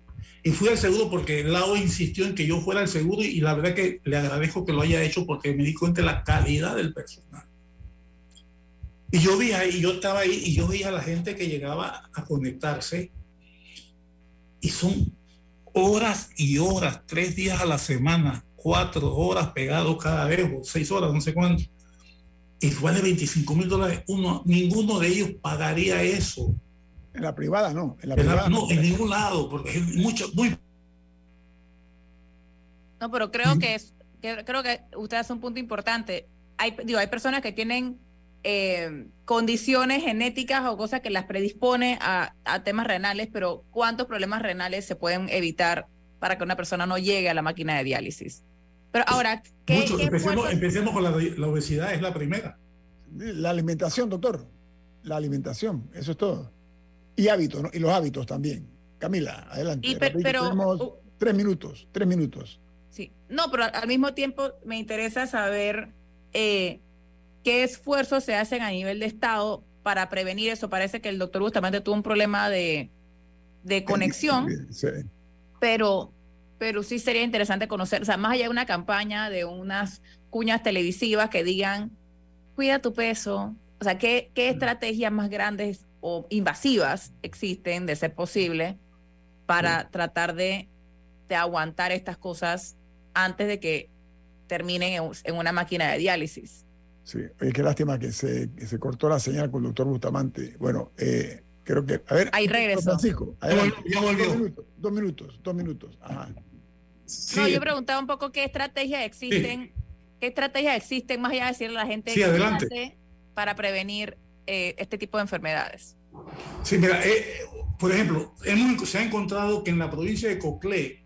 y fui al seguro porque Lao insistió en que yo fuera al seguro y la verdad que le agradezco que lo haya hecho porque me di cuenta la calidad del personal. Y yo vi ahí, yo estaba ahí y yo veía a la gente que llegaba a conectarse y son horas y horas, tres días a la semana, cuatro horas pegados cada vez, o seis horas, no sé cuánto. Y vale 25 mil dólares. Uno, ninguno de ellos pagaría eso. En la privada no. En la En la- privada no, en ningún lado, porque es mucho, muy No, pero creo que, es, que creo que usted hace un punto importante. Hay, digo, hay personas que tienen eh, condiciones genéticas o cosas que las predispone a, a temas renales, pero ¿cuántos problemas renales se pueden evitar para que una persona no llegue a la máquina de diálisis? Pero ahora, ¿qué, mucho. qué Empecemos, empecemos con la, la obesidad, es la primera. La alimentación, doctor. La alimentación, eso es todo. Y hábitos, ¿no? Y los hábitos también. Camila, adelante. Y per- Rapidito, pero- tenemos tres minutos, tres minutos. Sí, no, pero al mismo tiempo me interesa saber eh, qué esfuerzos se hacen a nivel de Estado para prevenir eso. Parece que el doctor Bustamante tuvo un problema de, de conexión, Sí. pero, pero sí sería interesante conocer, o sea, más allá de una campaña, de unas cuñas televisivas que digan, cuida tu peso, o sea, ¿qué, qué estrategias más grandes o invasivas existen, de ser posible, para tratar de, de aguantar estas cosas antes de que terminen en, en una máquina de diálisis? Sí, oye, qué lástima que se, que se cortó la señal con el doctor Bustamante. Bueno, eh, creo que. A ver, Ahí regresó. Francisco, vol- ya volvió. Dos minutos, dos minutos, dos minutos. Ajá. No, yo preguntaba un poco qué estrategias existen, qué estrategias existen más allá de decirle a la gente Sí, adelante. Para prevenir eh, este tipo de enfermedades. Sí, mira, eh, por ejemplo, hemos, se ha encontrado que en la provincia de Coclé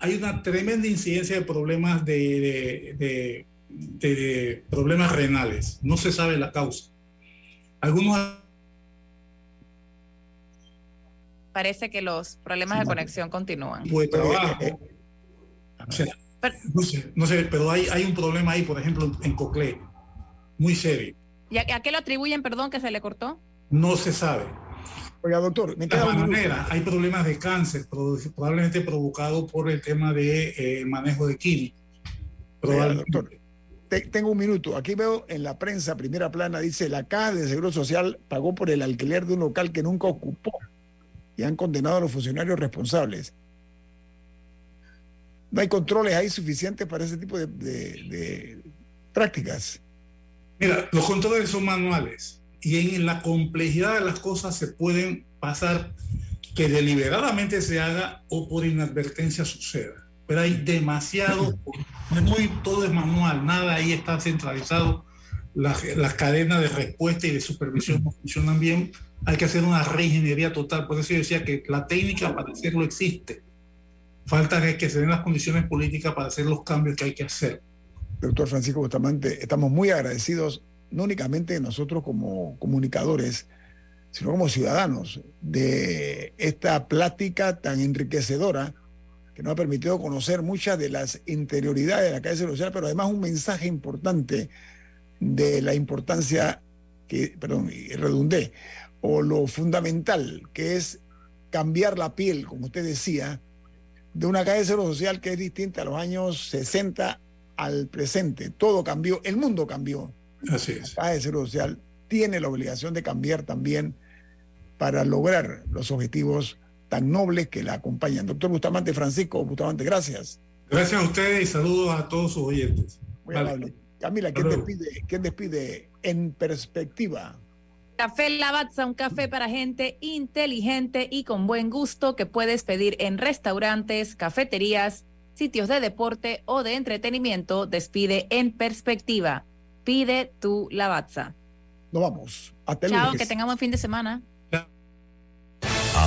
hay una tremenda incidencia de problemas de, de- de- de- problemas renales. No se sabe la causa. Algunos Parece que los problemas de conexión continúan. tipo de trabajo. O sea, no sé, no sé, pero hay, hay un problema ahí, por ejemplo, en Coclé, muy serio. ¿Y a, a qué lo atribuyen, perdón, que se le cortó? No se sabe. Oiga, doctor, me De queda maneras, hay problemas de cáncer, probablemente provocado por el tema de eh, manejo de químicos. Oiga, Probablemente. doctor, te- tengo un minuto. Aquí veo en la prensa, primera plana, dice, la Caja de Seguro Social pagó por el alquiler de un local que nunca ocupó y han condenado a los funcionarios responsables. No hay controles ahí suficientes para ese tipo de- de prácticas. Mira, los controles son manuales y en la complejidad de las cosas se pueden pasar que deliberadamente se haga o por inadvertencia suceda. Pero hay demasiado, muy, todo es manual, nada ahí está centralizado. Las, las cadenas de respuesta y de supervisión no funcionan bien. Hay que hacer una reingeniería total. Por eso yo decía que la técnica para hacerlo existe. Falta que se den las condiciones políticas para hacer los cambios que hay que hacer. Doctor Francisco Bustamante, estamos muy agradecidos, no únicamente nosotros como comunicadores, sino como ciudadanos, de esta plática tan enriquecedora que nos ha permitido conocer muchas de las interioridades de la calle social, pero además un mensaje importante de la importancia que, perdón, redundé, o lo fundamental que es cambiar la piel, como usted decía, de una calle social que es distinta a los años 60 al presente. Todo cambió, el mundo cambió. Así es. La calle social tiene la obligación de cambiar también para lograr los objetivos tan nobles que la acompañan. Doctor Bustamante, Francisco Bustamante, gracias. Gracias a ustedes y saludos a todos sus oyentes. Muy Vale. amable. Camila, ¿quién despide, ¿quién despide en perspectiva? Café Lavazza, un café para gente inteligente y con buen gusto que puedes pedir en restaurantes, cafeterías, sitios de deporte o de entretenimiento. Despide en perspectiva. Pide tu Lavazza. Nos vamos. Hasta Chao, lunes. que tengamos fin de semana.